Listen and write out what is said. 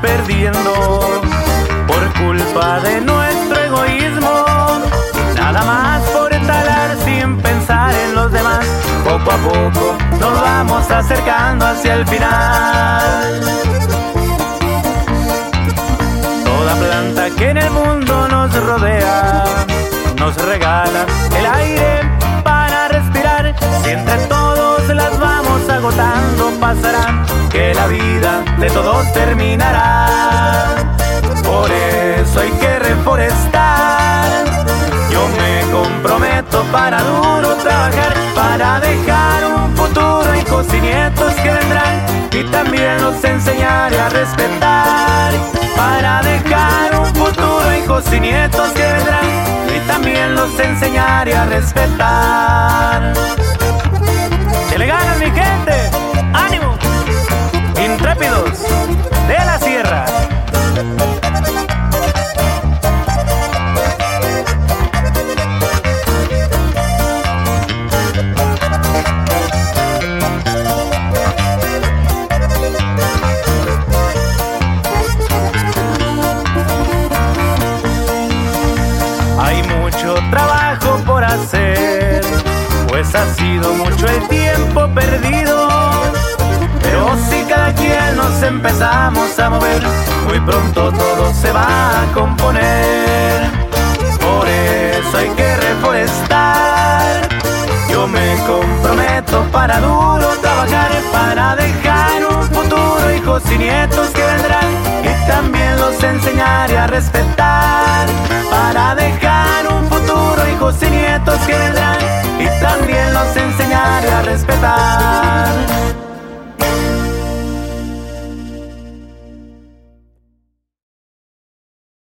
perdiendo por culpa de nuestro egoísmo. Nada más por talar sin pensar en los demás. Poco a poco nos vamos acercando hacia el final. Toda planta que en el mundo nos rodea nos regala el aire que la vida de todos terminará. Por eso hay que reforestar. Yo me comprometo para duro trabajar, para dejar un futuro, hijos y nietos que vendrán y también los enseñaré a respetar. Para dejar un futuro, hijos y nietos que vendrán y también los enseñaré a respetar. Mucho trabajo por hacer, pues ha sido mucho el tiempo perdido. Pero si cada quien nos empezamos a mover, muy pronto todo se va a componer. Por eso hay que reforestar. Yo me comprometo para duro trabajar, para dejar un futuro, hijos y nietos que vendrán, y también los enseñaré a respetar. Para respetar.